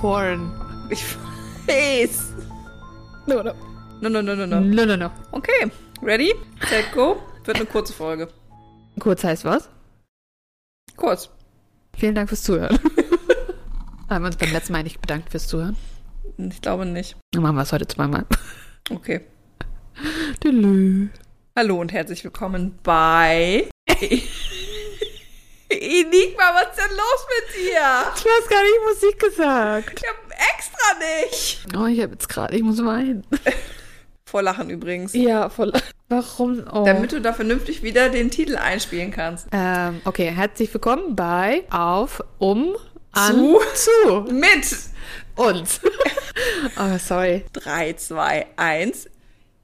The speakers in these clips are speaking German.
Corn. Ich weiß. No, no. No, no, no, no, no. No, no, no. Okay, ready, set, go. Wird eine kurze Folge. Kurz heißt was? Kurz. Vielen Dank fürs Zuhören. Haben wir uns beim letzten Mal nicht bedankt fürs Zuhören? Ich glaube nicht. Dann machen wir es heute zweimal. Okay. Hallo und herzlich willkommen bei Enigma, was ist denn los mit dir? Ich weiß gar nicht, Musik gesagt. Ich hab extra nicht. Oh, ich habe jetzt gerade, ich muss weinen. Vor Lachen übrigens. Ja, voll. Warum? Oh. Damit du da vernünftig wieder den Titel einspielen kannst. ähm, okay, herzlich willkommen bei Auf, Um, An, Zu. Zu Mit uns. oh, sorry. 3, 2, 1.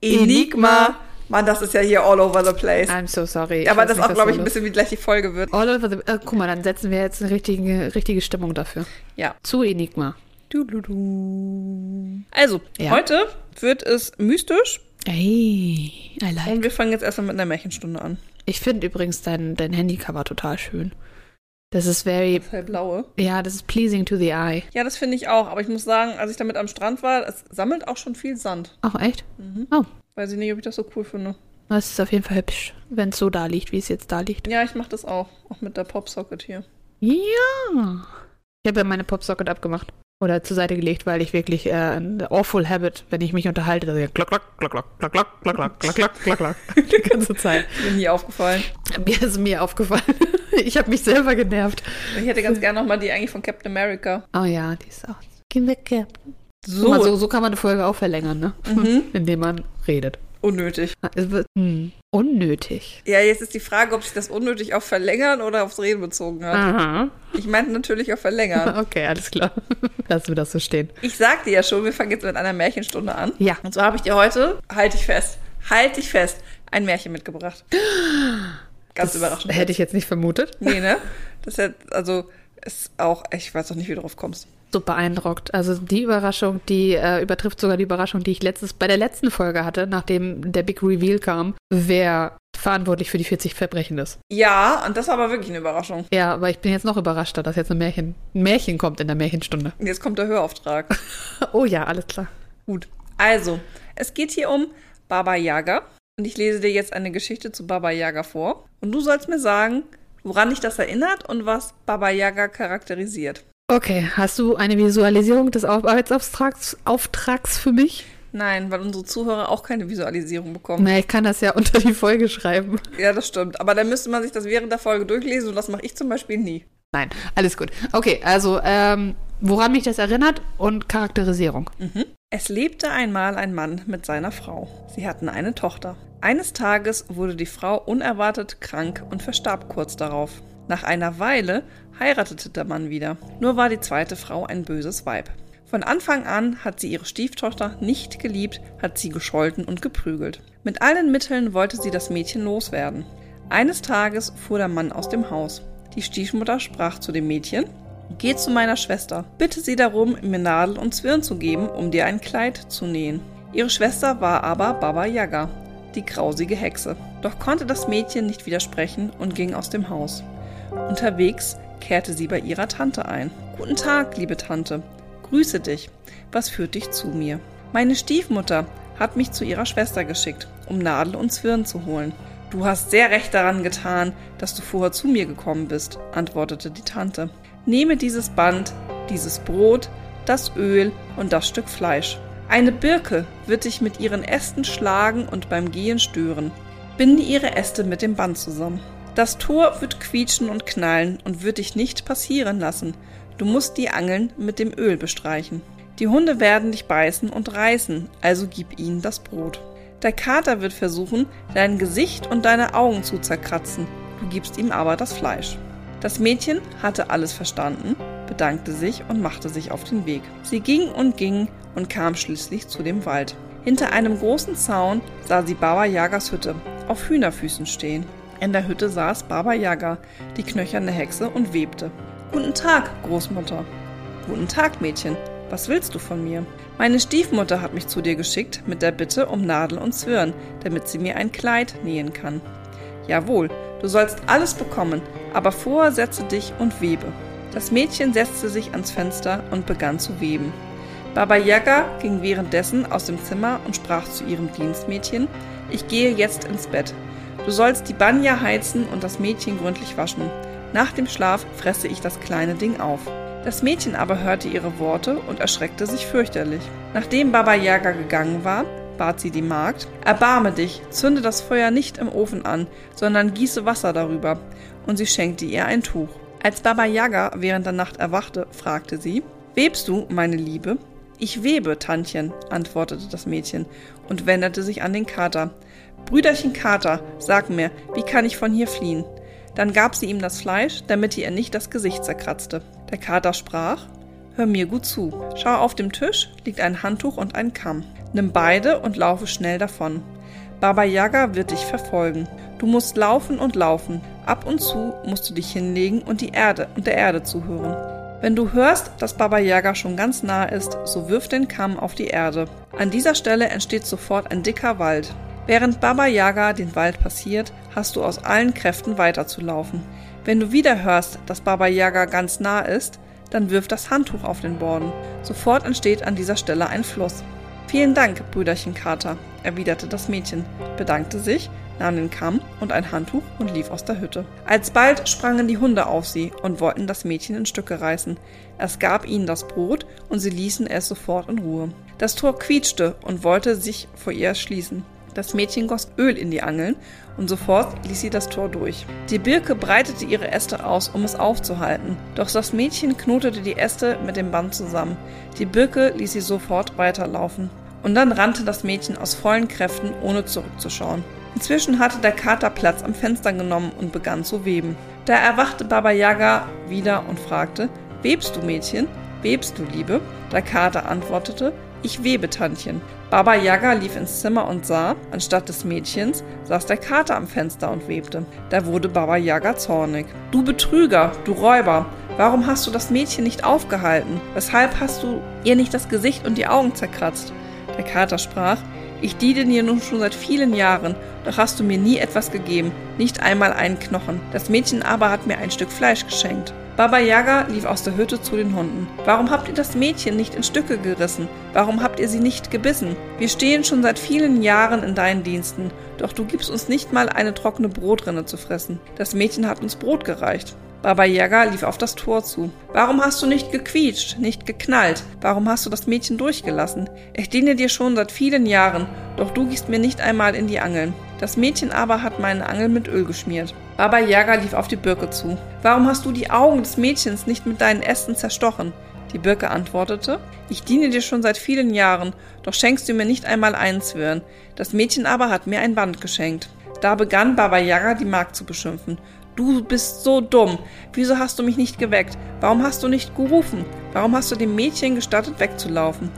Enigma. Mann, das ist ja hier all over the place. I'm so sorry. Ich Aber das nicht, auch, glaube ich, ein bisschen wie gleich die Folge wird. All over the, äh, guck mal, dann setzen wir jetzt eine richtige, richtige Stimmung dafür. Ja. Zu Enigma. Du, du, du. Also, Ja. heute wird es mystisch Hey, I like. und wir fangen jetzt erstmal mit einer Märchenstunde an. Ich finde übrigens dein, dein Handycover total schön. Das ist very, Das hellblaue. ja, das ist pleasing to the eye. Ja, das finde ich auch. Aber ich muss sagen, als ich damit am Strand war, es sammelt auch schon viel Sand. Ach, echt? Mhm. Oh. Weiß ich nicht, ob ich das so cool finde. Das ist auf jeden Fall hübsch, wenn es so da liegt, wie es jetzt da liegt. Ja, ich mache das auch. Auch mit der Popsocket hier. Ja. Ich habe ja meine Popsocket abgemacht. Oder zur Seite gelegt, weil ich wirklich äh, ein awful habit, wenn ich mich unterhalte, dass ich klock, klock, klock, klock, klock, klock, klock, klock, klock, klock, klock, klock, die ganze Zeit. Mir nie aufgefallen. Mir ist mir aufgefallen. Ich habe mich selber genervt. Ich hätte ganz gerne nochmal die eigentlich von Captain America. Oh ja, die ist auch. Geh weg, Captain. So, so, so kann man eine Folge auch verlängern, ne? Mhm. Indem man redet. unnötig. Es wird hm, unnötig. Ja, jetzt ist die Frage, ob sich das unnötig auf Verlängern oder aufs Reden bezogen hat. Aha. Ich meinte natürlich auf Verlängern. Okay, alles klar. Lassen wir das so stehen. Ich sagte ja schon, wir fangen jetzt mit einer Märchenstunde an. Ja. Und zwar habe ich dir heute, halt dich fest, halt dich fest, ein Märchen mitgebracht. Ganz Das überraschend. Hätte ich jetzt nicht vermutet. Nee, ne? Das ist ja, also, ist auch, ich weiß auch nicht, wie du drauf kommst. So beeindruckt. Also die Überraschung, die äh, übertrifft sogar die Überraschung, die ich letztes bei der letzten Folge hatte, nachdem der Big Reveal kam, wer verantwortlich für die 40 Verbrechen ist. Ja, und das war aber wirklich eine Überraschung. Ja, aber ich bin jetzt noch überraschter, dass jetzt ein Märchen, ein Märchen kommt in der Märchenstunde. Und jetzt kommt der Hörauftrag. Oh ja, alles klar. Gut. Also, es geht hier um Baba Yaga. Und ich lese dir jetzt eine Geschichte zu Baba Yaga vor. Und du sollst mir sagen, woran dich das erinnert und was Baba Yaga charakterisiert. Okay, hast du eine Visualisierung des Arbeitsauftrags Auftrags für mich? Nein, weil unsere Zuhörer auch keine Visualisierung bekommen. Na, ich kann das ja unter die Folge schreiben. Ja, das stimmt. Aber dann müsste man sich das während der Folge durchlesen und das mache ich zum Beispiel nie. Nein, alles gut. Okay, also ähm, woran mich das erinnert und Charakterisierung. Es lebte einmal ein Mann mit seiner Frau. Sie hatten eine Tochter. Eines Tages wurde die Frau unerwartet krank und verstarb kurz darauf. Nach einer Weile heiratete der Mann wieder. Nur war die zweite Frau ein böses Weib. Von Anfang an hat sie ihre Stieftochter nicht geliebt, hat sie gescholten und geprügelt. Mit allen Mitteln wollte sie das Mädchen loswerden. Eines Tages fuhr der Mann aus dem Haus. Die Stiefmutter sprach zu dem Mädchen, Geh zu meiner Schwester. Bitte sie darum, mir Nadel und Zwirn zu geben, um dir ein Kleid zu nähen. Ihre Schwester war aber Baba Yaga, die grausige Hexe. Doch konnte das Mädchen nicht widersprechen und ging aus dem Haus. Unterwegs kehrte sie bei ihrer Tante ein. Guten Tag, liebe Tante. Grüße dich. Was führt dich zu mir? Meine Stiefmutter hat mich zu ihrer Schwester geschickt, um Nadel und Zwirn zu holen. Du hast sehr recht daran getan, dass du vorher zu mir gekommen bist, antwortete die Tante. Nehme dieses Band, dieses Brot, das Öl und das Stück Fleisch. Eine Birke wird dich mit ihren Ästen schlagen und beim Gehen stören. Binde ihre Äste mit dem Band zusammen. Das Tor wird quietschen und knallen und wird dich nicht passieren lassen. Du musst die Angeln mit dem Öl bestreichen. Die Hunde werden dich beißen und reißen, also gib ihnen das Brot. Der Kater wird versuchen, dein Gesicht und deine Augen zu zerkratzen. Du gibst ihm aber das Fleisch. Das Mädchen hatte alles verstanden, bedankte sich und machte sich auf den Weg. Sie ging und ging und kam schließlich zu dem Wald. Hinter einem großen Zaun sah sie Baba Yagas Hütte auf Hühnerfüßen stehen. In der Hütte saß Baba Yaga, die knöcherne Hexe, und webte. Guten Tag, Großmutter. Guten Tag, Mädchen. Was willst du von mir? Meine Stiefmutter hat mich zu dir geschickt mit der Bitte um Nadel und Zwirn, damit sie mir ein Kleid nähen kann. Jawohl, du sollst alles bekommen, aber vorher setze dich und webe. Das Mädchen setzte sich ans Fenster und begann zu weben. Baba Yaga ging währenddessen aus dem Zimmer und sprach zu ihrem Dienstmädchen: Ich gehe jetzt ins Bett. Du sollst die Banja heizen und das Mädchen gründlich waschen. Nach dem Schlaf fresse ich das kleine Ding auf. Das Mädchen aber hörte ihre Worte und erschreckte sich fürchterlich. Nachdem Baba Yaga gegangen war, bat sie die Magd, erbarme dich, zünde das Feuer nicht im Ofen an, sondern gieße Wasser darüber. Und sie schenkte ihr ein Tuch. Als Baba Yaga während der Nacht erwachte, fragte sie, Webst du, meine Liebe? Ich webe, Tantchen, antwortete das Mädchen und wendete sich an den Kater. Brüderchen Kater, sag mir, wie kann ich von hier fliehen? Dann gab sie ihm das Fleisch, damit ihr nicht das Gesicht zerkratzte. Der Kater sprach, Hör mir gut zu. Schau auf dem Tisch liegt ein Handtuch und ein Kamm. Nimm beide und laufe schnell davon. Baba Yaga wird dich verfolgen. Du musst laufen und laufen. Ab und zu musst du dich hinlegen und die Erde und der Erde zuhören. Wenn du hörst, dass Baba Yaga schon ganz nah ist, so wirf den Kamm auf die Erde. An dieser Stelle entsteht sofort ein dicker Wald. Während Baba Yaga den Wald passiert, hast du aus allen Kräften weiterzulaufen. Wenn du wieder hörst, dass Baba Yaga ganz nah ist, dann wirf das Handtuch auf den Boden. Sofort entsteht an dieser Stelle ein Fluss. Vielen Dank, Brüderchen Kater, erwiderte das Mädchen, bedankte sich, nahm den Kamm und ein Handtuch und lief aus der Hütte. Alsbald sprangen die Hunde auf sie und wollten das Mädchen in Stücke reißen. Es gab ihnen das Brot und sie ließen es sofort in Ruhe. Das Tor quietschte und wollte sich vor ihr schließen. Das Mädchen goss Öl in die Angeln und sofort ließ sie das Tor durch. Die Birke breitete ihre Äste aus, um es aufzuhalten, doch das Mädchen knotete die Äste mit dem Band zusammen. Die Birke ließ sie sofort weiterlaufen. Und dann rannte das Mädchen aus vollen Kräften, ohne zurückzuschauen. Inzwischen hatte der Kater Platz am Fenster genommen und begann zu weben. Da erwachte Baba Yaga wieder und fragte: Webst du, Mädchen? Webst du, Liebe? Der Kater antwortete: Ich webe, Tantchen. Baba Yaga lief ins Zimmer und sah, anstatt des Mädchens, saß der Kater am Fenster und webte. Da wurde Baba Yaga zornig. Du Betrüger, du Räuber, warum hast du das Mädchen nicht aufgehalten? Weshalb hast du ihr nicht das Gesicht und die Augen zerkratzt? Der Kater sprach, ich diene dir nun schon seit vielen Jahren, doch hast du mir nie etwas gegeben, nicht einmal einen Knochen. Das Mädchen aber hat mir ein Stück Fleisch geschenkt. Baba Yaga lief aus der Hütte zu den Hunden. Warum habt ihr das Mädchen nicht in Stücke gerissen? Warum habt ihr sie nicht gebissen? Wir stehen schon seit vielen Jahren in deinen Diensten, doch du gibst uns nicht mal eine trockene Brotrinne zu fressen. Das Mädchen hat uns Brot gereicht. Baba Yaga lief auf das Tor zu. Warum hast du nicht gequietscht, nicht geknallt? Warum hast du das Mädchen durchgelassen? Ich diene dir schon seit vielen Jahren, doch du gehst mir nicht einmal in die Angeln. Das Mädchen aber hat meine Angel mit Öl geschmiert. Baba Yaga lief auf die Birke zu. Warum hast du die Augen des Mädchens nicht mit deinen Ästen zerstochen? Die Birke antwortete, ich diene dir schon seit vielen Jahren, doch schenkst du mir nicht einmal einen Zwirn. Das Mädchen aber hat mir ein Band geschenkt. Da begann Baba Yaga die Magd zu beschimpfen. Du bist so dumm. Wieso hast du mich nicht geweckt? Warum hast du nicht gerufen? Warum hast du dem Mädchen gestattet, wegzulaufen?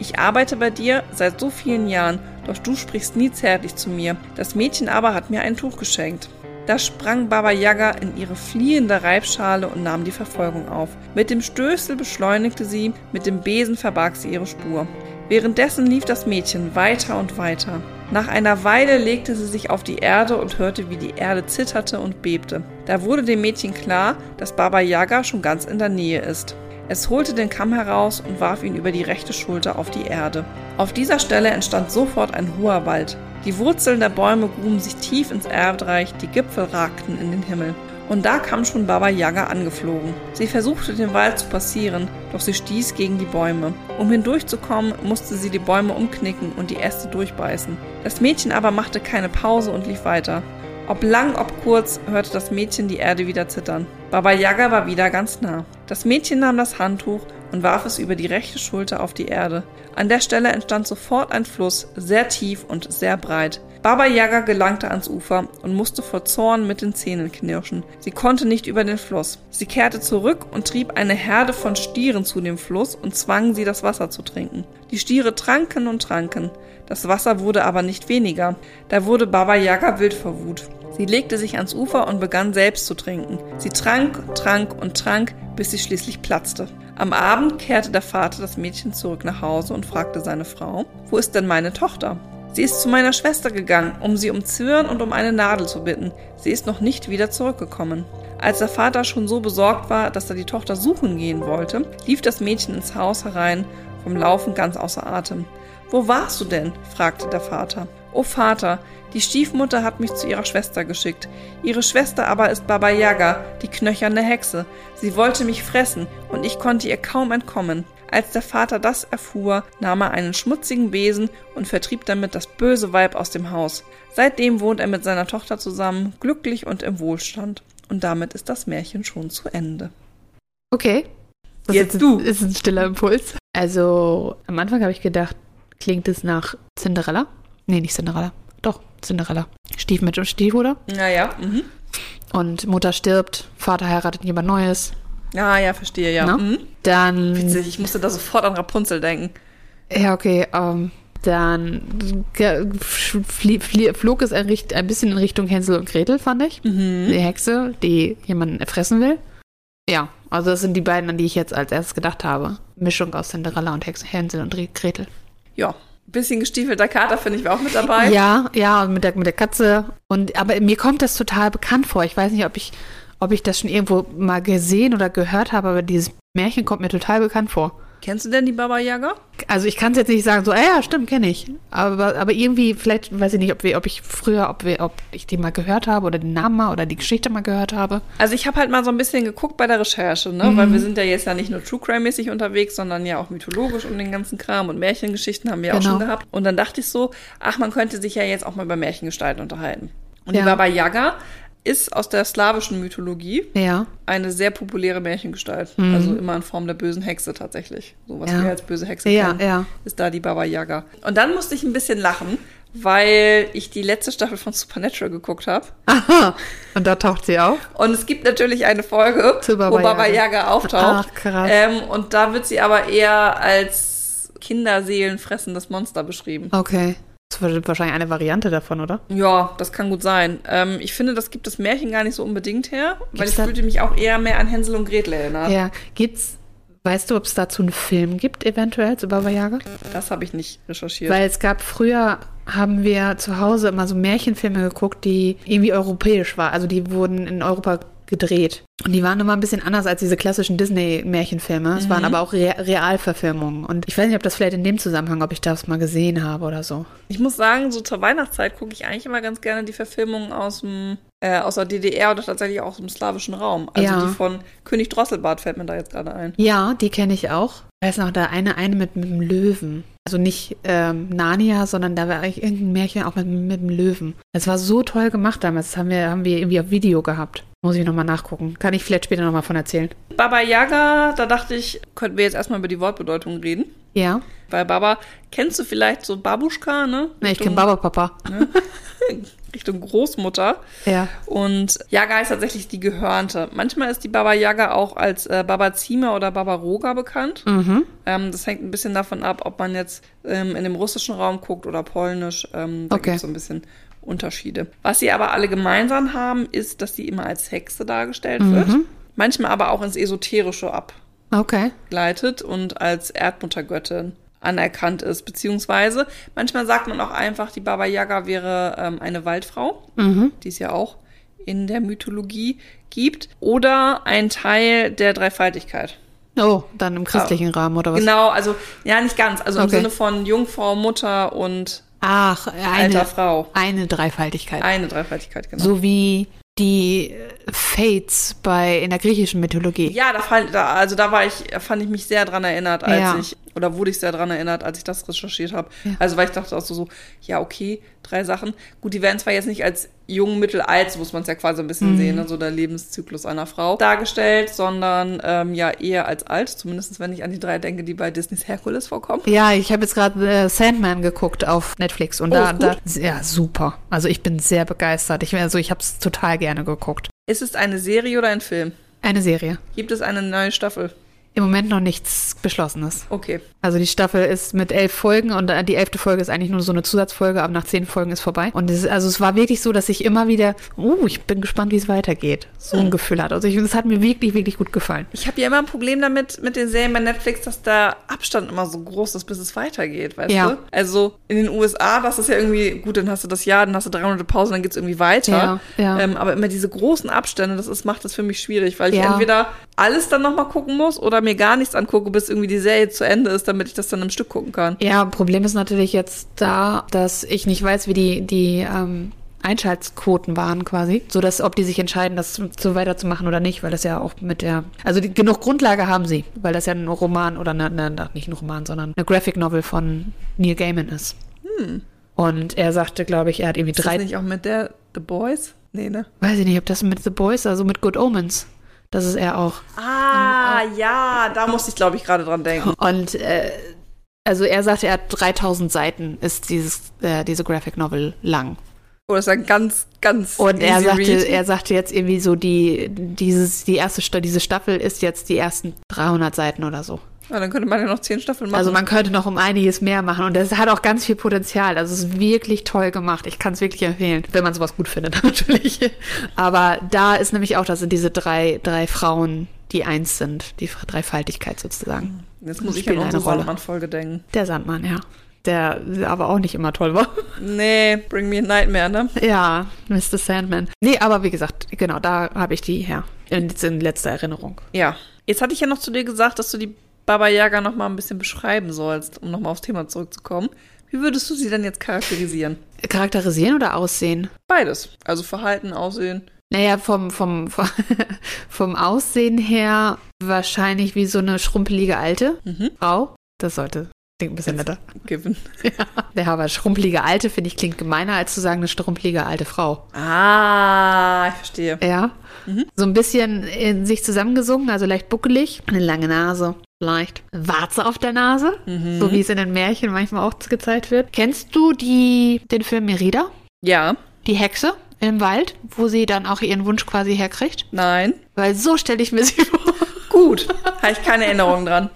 Ich arbeite bei dir seit so vielen Jahren, doch du sprichst nie zärtlich zu mir. Das Mädchen aber hat mir ein Tuch geschenkt. Da sprang Baba Yaga in ihre fliehende Reibschale und nahm die Verfolgung auf. Mit dem Stößel beschleunigte sie, mit dem Besen verbarg sie ihre Spur. Währenddessen lief das Mädchen weiter und weiter. Nach einer Weile legte sie sich auf die Erde und hörte, wie die Erde zitterte und bebte. Da wurde dem Mädchen klar, dass Baba Yaga schon ganz in der Nähe ist. Es holte den Kamm heraus und warf ihn über die rechte Schulter auf die Erde. Auf dieser Stelle entstand sofort ein hoher Wald. Die Wurzeln der Bäume gruben sich tief ins Erdreich, die Gipfel ragten in den Himmel. Und da kam schon Baba Yaga angeflogen. Sie versuchte den Wald zu passieren, doch sie stieß gegen die Bäume. Um hindurchzukommen, musste sie die Bäume umknicken und die Äste durchbeißen. Das Mädchen aber machte keine Pause und lief weiter. Ob lang, ob kurz, hörte das Mädchen die Erde wieder zittern. Baba Yaga war wieder ganz nah. Das Mädchen nahm das Handtuch und warf es über die rechte Schulter auf die Erde. An der Stelle entstand sofort ein Fluss, sehr tief und sehr breit. Baba Yaga gelangte ans Ufer und musste vor Zorn mit den Zähnen knirschen. Sie konnte nicht über den Fluss. Sie kehrte zurück und trieb eine Herde von Stieren zu dem Fluss und zwang sie, das Wasser zu trinken. Die Stiere tranken und tranken. Das Wasser wurde aber nicht weniger. Da wurde Baba Yaga wild vor Wut. Sie legte sich ans Ufer und begann selbst zu trinken. Sie trank, trank und trank, bis sie schließlich platzte. Am Abend kehrte der Vater das Mädchen zurück nach Hause und fragte seine Frau, wo ist denn meine Tochter? Sie ist zu meiner Schwester gegangen, um sie um Zwirn und um eine Nadel zu bitten. Sie ist noch nicht wieder zurückgekommen. Als der Vater schon so besorgt war, dass er die Tochter suchen gehen wollte, lief das Mädchen ins Haus herein, vom Laufen ganz außer Atem. Wo warst du denn? fragte der Vater. O Vater, die Stiefmutter hat mich zu ihrer Schwester geschickt. Ihre Schwester aber ist Baba Yaga, die knöcherne Hexe. Sie wollte mich fressen, und ich konnte ihr kaum entkommen. Als der Vater das erfuhr, nahm er einen schmutzigen Besen und vertrieb damit das böse Weib aus dem Haus. Seitdem wohnt er mit seiner Tochter zusammen, glücklich und im Wohlstand. Und damit ist das Märchen schon zu Ende. Okay. Das Jetzt ist, du. ist ein stiller Impuls. Also, am Anfang habe ich gedacht, klingt es nach Cinderella? Nee, nicht Cinderella. Doch, Cinderella. Stiefmütter und Stiefbruder. Naja, mhm. Und Mutter stirbt, Vater heiratet jemand Neues. Ah, ja, verstehe, ja. Na? Mhm. Dann. Witzig, ich musste da sofort an Rapunzel denken. Ja, okay. Ähm, dann flog es ein, ein bisschen in Richtung Hänsel und Gretel, fand ich. Mhm. Die Hexe, die jemanden erfressen will. Ja, also das sind die beiden, an die ich jetzt als erstes gedacht habe. Mischung aus Cinderella und Hex Hänsel und Re- Gretel. Ja, bisschen gestiefelter Kater finde ich war auch mit dabei. Ja, ja, mit der, mit der Katze. Und, aber mir kommt das total bekannt vor. Ich weiß nicht, ob ich, ob ich das schon irgendwo mal gesehen oder gehört habe, aber dieses Märchen kommt mir total bekannt vor. Kennst du denn die Baba Yaga? Also ich kann es jetzt nicht sagen, so, ah ja, stimmt, kenne ich. Aber, aber irgendwie, vielleicht weiß ich nicht, ob, wir, ob ich früher, ob, wir, ob ich die mal gehört habe oder den Namen mal oder die Geschichte mal gehört habe. Also ich habe halt mal so ein bisschen geguckt bei der Recherche, ne? Mhm. Weil wir sind ja jetzt ja nicht nur True Crime-mäßig unterwegs, sondern ja auch mythologisch um den ganzen Kram und Märchengeschichten haben wir auch Genau. schon gehabt. Und dann dachte ich so, ach, man könnte sich ja jetzt auch mal über Märchengestalten unterhalten. Und Ja. die Baba Yaga ist aus der slawischen Mythologie Ja. eine sehr populäre Märchengestalt. Also immer in Form der bösen Hexe tatsächlich. So was Mhm. Ja. wir als böse Hexe Ja, kennen, ja. ist da die Baba Yaga. Und dann musste ich ein bisschen lachen, weil ich die letzte Staffel von Supernatural geguckt habe. Aha. Und da taucht sie auf. Und es gibt natürlich eine Folge, Baba wo Baba Yaga. Yaga auftaucht. Ach, krass. Ähm, und da wird sie aber eher als kinderseelenfressendes Monster beschrieben. Okay. Wahrscheinlich eine Variante davon, oder? Ja, das kann gut sein. Ähm, ich finde, das gibt das Märchen gar nicht so unbedingt her, weil Gibt's ich da- fühlte mich auch eher mehr an Hänsel und Gretel erinnert. Ja. Gibt's, weißt du, ob es dazu einen Film gibt, eventuell, zu Baba Yaga? Das habe ich nicht recherchiert. Weil es gab früher, haben wir zu Hause immer so Märchenfilme geguckt, die irgendwie europäisch waren. Also die wurden in Europa gedreht. Und die waren immer ein bisschen anders als diese klassischen Disney-Märchenfilme. Es waren aber auch Re Realverfilmungen. Und ich weiß nicht, ob das vielleicht in dem Zusammenhang, ob ich das mal gesehen habe oder so. ich muss sagen, so zur Weihnachtszeit gucke ich eigentlich immer ganz gerne die Verfilmungen aus dem äh, aus der DDR oder tatsächlich auch aus dem slawischen Raum. Also Ja. die von König Drosselbart fällt mir da jetzt gerade ein. Ja, die kenne ich auch. Ich weiß noch, da eine, eine mit, mit dem Löwen. Also nicht ähm, Narnia, sondern da war eigentlich irgendein Märchen auch mit, mit dem Löwen. Das war so toll gemacht damals. Das haben wir, haben wir irgendwie auf Video gehabt. Muss ich nochmal nachgucken. Kann ich vielleicht später nochmal von erzählen. Baba Yaga, da dachte ich, könnten wir jetzt erstmal über die Wortbedeutung reden. Ja. Bei Baba, kennst du vielleicht so Babuschka, ne? Ne, ich kenne Baba Papa. Richtung Großmutter. Ja. Und Yaga ist tatsächlich die Gehörnte. Manchmal ist die Baba Yaga auch als äh, Baba Zima oder Baba Roga bekannt. Mhm. Ähm, das hängt ein bisschen davon ab, ob man jetzt ähm, in dem russischen Raum guckt oder polnisch. Ähm, da Okay. gibt es so ein bisschen Unterschiede. Was sie aber alle gemeinsam haben, ist, dass sie immer als Hexe dargestellt wird. Manchmal aber auch ins Esoterische Okay. abgleitet und als Erdmuttergöttin anerkannt ist. Beziehungsweise manchmal sagt man auch einfach, die Baba Yaga wäre ähm, eine Waldfrau, Mhm. die es ja auch in der Mythologie gibt. Oder ein Teil der Dreifaltigkeit. Oh, dann im christlichen Rahmen oder was? Genau, also ja, nicht ganz. Also im Okay. Sinne von Jungfrau, Mutter und Ach, eine, alter Frau. eine Dreifaltigkeit. Eine Dreifaltigkeit, genau. So wie die Fates bei in der griechischen Mythologie. Ja, da, da, also da war ich, fand ich mich sehr dran erinnert, als Ja. ich, oder wurde ich sehr dran erinnert, als ich das recherchiert habe. Also weil ich dachte auch so, so, ja, okay, drei Sachen. Gut, die werden zwar jetzt nicht als jung, mittel, alt, so muss man es ja quasi ein bisschen Mhm. sehen, ne, so der Lebenszyklus einer Frau dargestellt, sondern ähm, ja eher als alt, zumindest wenn ich an die drei denke, die bei Disneys Herkules vorkommen. Ja, ich habe jetzt gerade äh, Sandman geguckt auf Netflix und Oh, da, da ja super. Also ich bin sehr begeistert. Ich also ich habe es total gerne geguckt. Ist es eine Serie oder ein Film? Eine Serie. Gibt es eine neue Staffel? Im Moment noch nichts Beschlossenes. Okay. Also die Staffel ist mit elf Folgen und die elfte Folge ist eigentlich nur so eine Zusatzfolge, aber nach zehn Folgen ist vorbei. Und es, also es war wirklich so, dass ich immer wieder, uh, ich bin gespannt, wie es weitergeht. So ein Gefühl hat. Also ich, das hat mir wirklich, wirklich gut gefallen. Ich habe ja immer ein Problem damit mit den Serien bei Netflix, dass der Abstand immer so groß ist, bis es weitergeht, weißt Ja. du? Also in den USA, das ist ja irgendwie, gut, dann hast du das Jahr, dann hast du drei Monate Pause, dann geht's irgendwie weiter. Ja, ja. Ähm, aber immer diese großen Abstände, das ist, macht das für mich schwierig, weil ich entweder alles dann nochmal gucken muss oder mir gar nichts angucke, bis irgendwie die Serie zu Ende ist, damit ich das dann im Stück gucken kann. Ja, Problem ist natürlich jetzt da, dass ich nicht weiß, wie die, die ähm, Einschaltquoten waren quasi, so dass ob die sich entscheiden, das so weiterzumachen oder nicht, weil das ja auch mit der, also die, genug Grundlage haben sie, weil das ja ein Roman oder eine, eine, nicht ein Roman, sondern eine Graphic Novel von Neil Gaiman ist. Und er sagte, glaube ich, er hat irgendwie Ist das drei, nicht auch mit der The Boys? Nee, ne? weiß ich nicht, ob das mit The Boys, also mit Good Omens, das ist er auch. Ah, ja, da musste ich, glaube ich, gerade dran denken. Und äh, also er sagte, er hat 3000 Seiten, ist dieses, äh, diese Graphic Novel lang. Oh, das ist ein ganz, ganz Und er sagte, read. er sagte jetzt irgendwie so, die, dieses, die erste, diese Staffel ist jetzt die ersten 300 Seiten oder so. Ja, dann könnte man ja noch zehn Staffeln machen. Also man könnte noch um einiges mehr machen und das hat auch ganz viel Potenzial. Also es ist wirklich toll gemacht. Ich kann es wirklich empfehlen, wenn man sowas gut findet natürlich. Aber da ist nämlich auch, das sind diese drei, drei Frauen, die eins sind, die Dreifaltigkeit sozusagen. Jetzt muss ich an unsere. Sandmann-Folge denken. Der Sandmann, ja. Der aber auch nicht immer toll war. Nee, Bring Me a Nightmare, ne? Ja, Mr. Sandman. Nee, aber wie gesagt, genau, da habe ich die her. In, in letzter Erinnerung. Ja. Jetzt hatte ich ja noch zu dir gesagt, dass du die Baba Yaga noch mal ein bisschen beschreiben sollst, um noch mal aufs Thema zurückzukommen. Wie würdest du sie denn jetzt charakterisieren? Charakterisieren oder aussehen? Beides. Also Verhalten, Aussehen. Naja, vom, vom, vom, vom Aussehen her wahrscheinlich wie so eine schrumpelige alte Mhm. Frau. Das sollte, klingt ein bisschen netter. Given. Ja, aber schrumpelige alte, finde ich, klingt gemeiner, als zu sagen eine schrumpelige alte Frau. Ah, ich verstehe. Ja. So ein bisschen in sich zusammengesungen, also leicht buckelig. Eine lange Nase. Vielleicht Warze auf der Nase, so wie es in den Märchen manchmal auch gezeigt wird. Kennst du die, den Film Merida? Ja. Die Hexe im Wald, wo sie dann auch ihren Wunsch quasi herkriegt? Nein. Weil so stelle ich mir sie vor. Gut. Habe ich keine Erinnerung dran.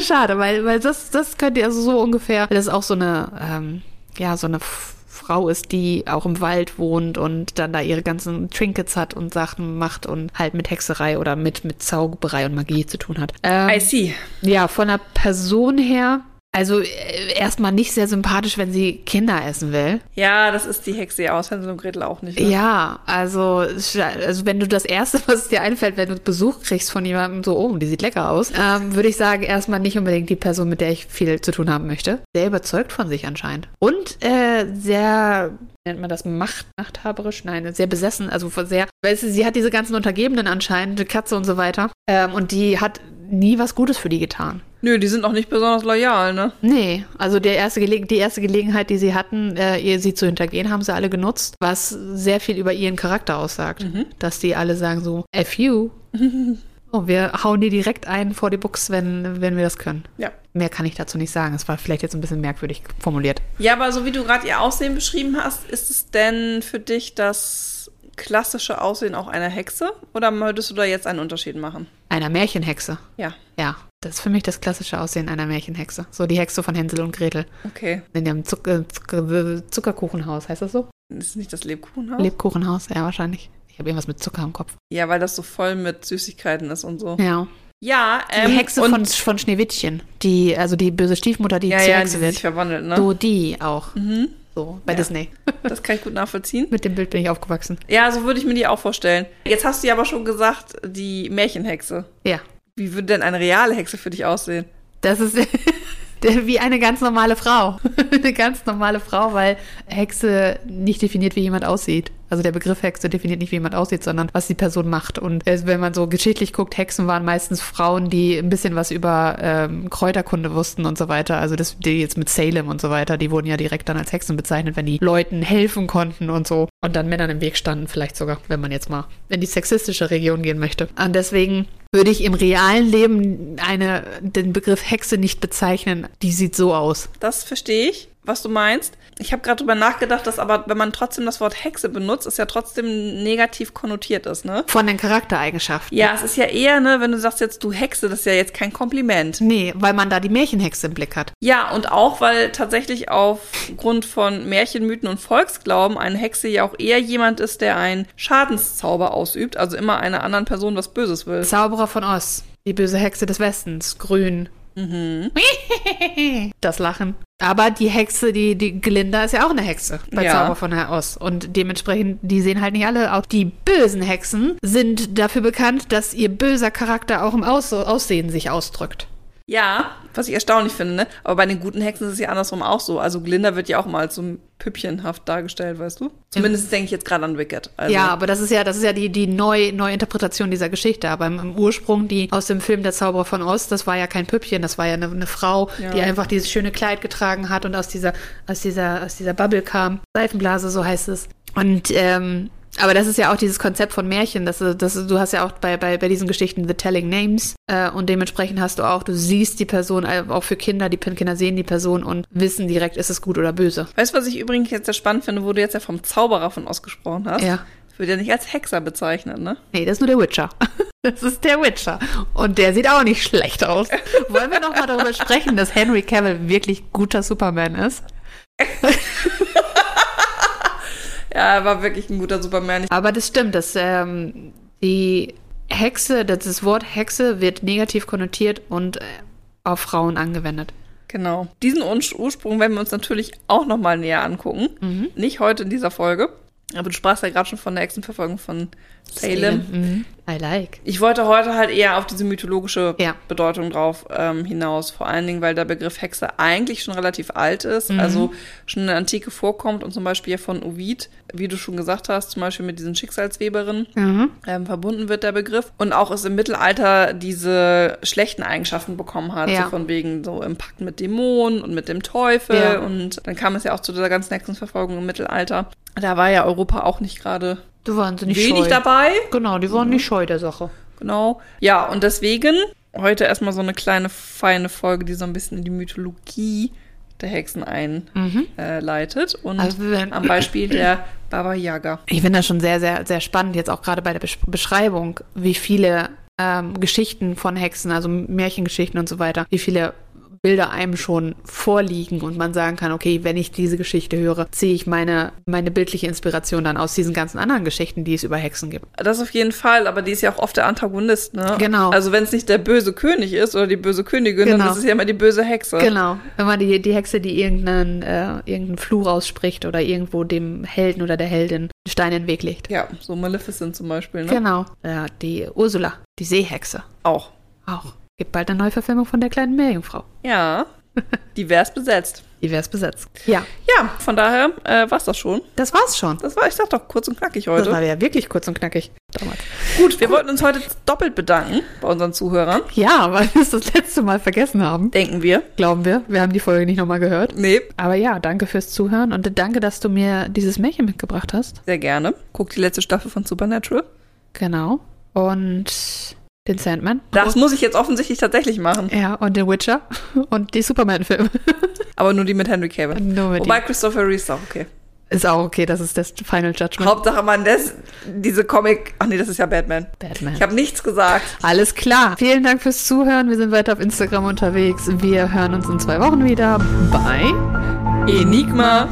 Schade, weil, weil das, das könnte also so ungefähr, weil das auch so eine, ähm, ja, so eine Frau ist, die auch im Wald wohnt und dann da ihre ganzen Trinkets hat und Sachen macht und halt mit Hexerei oder mit, mit Zauberei und Magie zu tun hat. Ähm, I see. ja, von der Person her, also äh, erstmal nicht sehr sympathisch, wenn sie Kinder essen will. Ja, das ist die Hexe aus Hänsel und Gretel auch nicht. Ne? Ja, also, also wenn du das Erste, was dir einfällt, wenn du Besuch kriegst von jemandem, so, oh, die sieht lecker aus, ähm, würde ich sagen, erstmal nicht unbedingt die Person, mit der ich viel zu tun haben möchte. Sehr überzeugt von sich anscheinend. Und äh, sehr, nennt man das Macht, machthaberisch? Nein, sehr besessen, also sehr, weißt du, sie hat diese ganzen Untergebenen anscheinend, eine Katze und so weiter. Ähm, und die hat nie was Gutes für die getan. Nö, die sind auch nicht besonders loyal, ne? Nee, also der erste die erste Gelegenheit, die sie hatten, äh, ihr sie zu hintergehen, haben sie alle genutzt, was sehr viel über ihren Charakter aussagt. Dass die alle sagen so, F you. oh, wir hauen die direkt ein vor die Buchs, wenn, wenn wir das können. Ja. Mehr kann ich dazu nicht sagen. Es war vielleicht jetzt ein bisschen merkwürdig formuliert. Ja, aber so wie du gerade ihr Aussehen beschrieben hast, ist es denn für dich das klassische Aussehen auch einer Hexe? Oder würdest du da jetzt einen Unterschied machen? Einer Märchenhexe. Ja. Ja, das ist für mich das klassische Aussehen einer Märchenhexe. So die Hexe von Hänsel und Gretel. Okay. In dem Zucker, Zucker, Zuckerkuchenhaus, heißt das so? Ist es nicht das Lebkuchenhaus? Lebkuchenhaus, ja, wahrscheinlich. Ich habe irgendwas mit Zucker im Kopf. ja, weil das so voll mit Süßigkeiten ist und so. Ja. Ja, Die ähm, Hexe und, von, von Schneewittchen, die, also die böse Stiefmutter, die ja, zur ja, die Hexe sich wird. verwandelt, ne? So die auch. Mhm. So, bei Ja. Disney. Das kann ich gut nachvollziehen. Mit dem Bild bin ich aufgewachsen. Ja, so würde ich mir die auch vorstellen. Jetzt hast du ja aber schon gesagt, die Märchenhexe. Ja. Wie würde denn eine reale Hexe für dich aussehen? Das ist wie eine ganz normale Frau. eine ganz normale Frau, weil Hexe nicht definiert, wie jemand aussieht. Also der Begriff Hexe definiert nicht, wie jemand aussieht, sondern was die Person macht. Und äh, wenn man so geschichtlich guckt, Hexen waren meistens Frauen, die ein bisschen was über ähm, Kräuterkunde wussten und so weiter. Also das, die jetzt mit Salem und so weiter, die wurden ja direkt dann als Hexen bezeichnet, wenn die Leuten helfen konnten und so. Und dann Männern im Weg standen, vielleicht sogar, wenn man jetzt mal in die sexistische Region gehen möchte. Und deswegen würde ich im realen Leben eine, den Begriff Hexe nicht bezeichnen. Die sieht so aus. Das verstehe ich. Was du meinst. Ich habe gerade drüber nachgedacht, dass aber, wenn man trotzdem das Wort Hexe benutzt, es ja trotzdem negativ konnotiert ist, ne? Von den Charaktereigenschaften. Ja, es ist ja eher, ne, wenn du sagst jetzt du Hexe, das ist ja jetzt kein Kompliment. Nee, weil man da die Märchenhexe im Blick hat. Ja, und auch, weil tatsächlich aufgrund von Märchenmythen und Volksglauben eine Hexe ja auch eher jemand ist, der einen Schadenszauber ausübt, also immer einer anderen Person was Böses will. Zauberer von Oz. Die böse Hexe des Westens. Grün. Mhm. Das Lachen. Aber die Hexe, die, die Glinda ist ja auch eine Hexe bei Ja. Zauber von Herr Oz. Und dementsprechend, die sehen halt nicht alle. Auch die bösen Hexen sind dafür bekannt, dass ihr böser Charakter auch im Aus Aussehen sich ausdrückt. Ja, was ich erstaunlich finde, ne? Aber bei den guten Hexen ist es ja andersrum auch so. Also Glinda wird ja auch mal als so Püppchenhaft dargestellt, weißt du? Zumindest denke ich jetzt gerade an Wicked. Also, Ja, aber das ist ja, das ist ja die, die Neu Neuinterpretation dieser Geschichte. Aber im, im Ursprung, die aus dem Film Der Zauberer von Oz, das war ja kein Püppchen, das war ja eine, eine Frau, Ja. die einfach dieses schöne Kleid getragen hat und aus dieser, aus dieser, aus dieser Bubble kam. Seifenblase, so heißt es. Und ähm, aber das ist ja auch dieses Konzept von Märchen, dass du, dass du, hast ja auch bei, bei, bei diesen Geschichten The Telling Names äh, und dementsprechend hast du auch, du siehst die Person, äh, auch für Kinder, die Kinder sehen die Person und wissen direkt, ist es gut oder böse. Weißt du, was ich übrigens jetzt sehr spannend finde, wo du jetzt ja vom Zauberer von Oz gesprochen hast? Ja. Das wird ja nicht als Hexer bezeichnet, ne? Nee, das ist nur der Witcher. Das ist der Witcher. Und der sieht auch nicht schlecht aus. Wollen wir noch mal darüber sprechen, dass Henry Cavill wirklich guter Superman ist? Ja, er war wirklich ein guter Superman. Aber das stimmt, dass ähm, die Hexe, dass das Wort Hexe wird negativ konnotiert und äh, auf Frauen angewendet. genau. Diesen Ur Ursprung werden wir uns natürlich auch nochmal näher angucken. Mhm. Nicht heute in dieser Folge. Aber du sprachst ja gerade schon von der Hexenverfolgung von Salem. Mhm. I like. Ich wollte heute halt eher auf diese mythologische Ja. Bedeutung drauf ähm, hinaus. Vor allen Dingen, weil der Begriff Hexe eigentlich schon relativ alt ist, Mhm. also schon in der Antike vorkommt und zum Beispiel ja von Ovid, wie du schon gesagt hast, zum Beispiel mit diesen Schicksalsweberinnen Mhm. ähm, verbunden wird der Begriff. Und auch es im Mittelalter diese schlechten Eigenschaften bekommen hat, Ja. so von wegen so im Pakt mit Dämonen und mit dem Teufel. Ja. Und dann kam es ja auch zu dieser ganzen Hexenverfolgung im Mittelalter. Da war ja Europa auch nicht gerade Du waren sie nicht wenig scheu. dabei. Genau, die waren nicht scheu der Sache. Genau. Ja, und deswegen heute erstmal so eine kleine, feine Folge, die so ein bisschen in die Mythologie der Hexen einleitet. und Also am Beispiel der Baba Yaga. Ich finde das schon sehr, sehr, sehr spannend, jetzt auch gerade bei der Besch Beschreibung, wie viele ähm, Geschichten von Hexen, also Märchengeschichten und so weiter, wie viele Bilder einem schon vorliegen und man sagen kann, okay, wenn ich diese Geschichte höre, ziehe ich meine, meine bildliche Inspiration dann aus diesen ganzen anderen Geschichten, die es über Hexen gibt. Das auf jeden Fall, aber die ist ja auch oft der Antagonist, ne? Genau. Also wenn es nicht der böse König ist oder die böse Königin, Genau. dann ist es ja immer die böse Hexe. Genau. Wenn man die, die Hexe, die irgendeinen, äh, irgendeinen Fluch ausspricht oder irgendwo dem Helden oder der Heldin einen Stein in den Weg legt. Ja, so Maleficent zum Beispiel, ne? Genau. Ja, die Ursula, die Seehexe. Auch. Auch. Gibt bald eine Neuverfilmung von der kleinen Meerjungfrau. Ja, divers besetzt. Divers besetzt. Ja, Ja, von daher äh, war's das schon. das war's schon. Das war, ich sag doch, kurz und knackig Das heute. war ja wirklich kurz und knackig damals. Gut, wir wollten uns heute doppelt bedanken bei unseren Zuhörern. Ja, weil wir es das letzte Mal vergessen haben. Denken wir. Glauben wir. Wir haben die Folge nicht nochmal gehört. Nee. Aber ja, danke fürs Zuhören und danke, dass du mir dieses Märchen mitgebracht hast. Sehr gerne. Guck die letzte Staffel von Supernatural. Genau. Und den Sandman. Das muss ich jetzt offensichtlich tatsächlich machen. Ja, und den Witcher und die Superman-Filme. Aber nur die mit Henry Cavill. Nur mit Wobei Christopher Reeve ist auch okay. Ist auch okay, das ist das Final Judgment. Hauptsache man das, diese Comic, ach nee, das ist ja Batman. Batman. Ich habe nichts gesagt. Alles klar. Vielen Dank fürs Zuhören. Wir sind weiter auf Instagram unterwegs. Wir hören uns in zwei Wochen wieder. Bye. Enigma